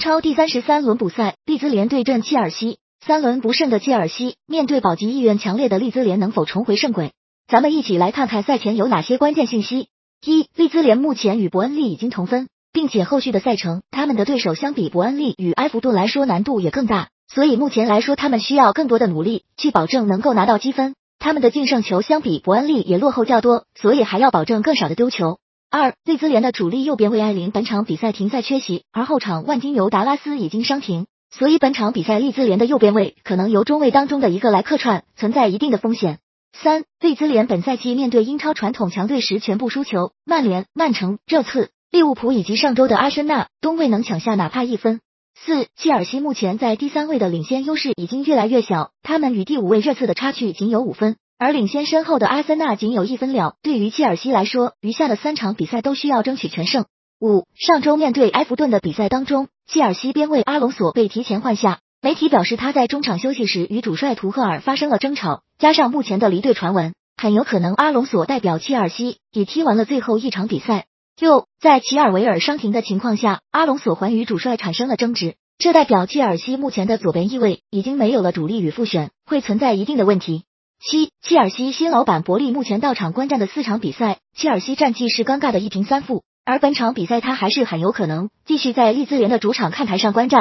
超第三十三轮补赛，利兹联对阵切尔西。三轮不胜的切尔西面对保级意愿强烈的利兹联，能否重回胜轨？咱们一起来看看赛前有哪些关键信息。一、利兹联目前与伯恩利已经同分，并且后续的赛程，他们的对手相比伯恩利与埃弗顿来说难度也更大，所以目前来说他们需要更多的努力去保证能够拿到积分。他们的净胜球相比伯恩利也落后较多，所以还要保证更少的丢球。二、利兹联的主力右边卫艾林本场比赛停赛缺席，而后场万金油达拉斯已经伤停，所以本场比赛利兹联的右边卫可能由中卫当中的一个来客串，存在一定的风险。三、利兹联本赛季面对英超传统强队时全部输球，曼联、曼城、热刺、利物浦以及上周的阿森纳都未能抢下哪怕一分。四、切尔西目前在第三位的领先优势已经越来越小，他们与第五位热刺的差距仅有五分。而领先身后的阿森纳仅有一分了。对于切尔西来说，余下的三场比赛都需要争取全胜。五上周面对埃弗顿的比赛当中，切尔西边卫阿隆索被提前换下，媒体表示他在中场休息时与主帅图赫尔发生了争吵，加上目前的离队传闻，很有可能阿隆索代表切尔西已踢完了最后一场比赛。六在齐尔维尔伤停的情况下，阿隆索还与主帅产生了争执，这代表切尔西目前的左边翼位已经没有了主力与复选，会存在一定的问题。七，切尔西新老板伯利目前到场观战的四场比赛，切尔西战绩是尴尬的一平三负，而本场比赛他还是很有可能继续在利兹联的主场看台上观战。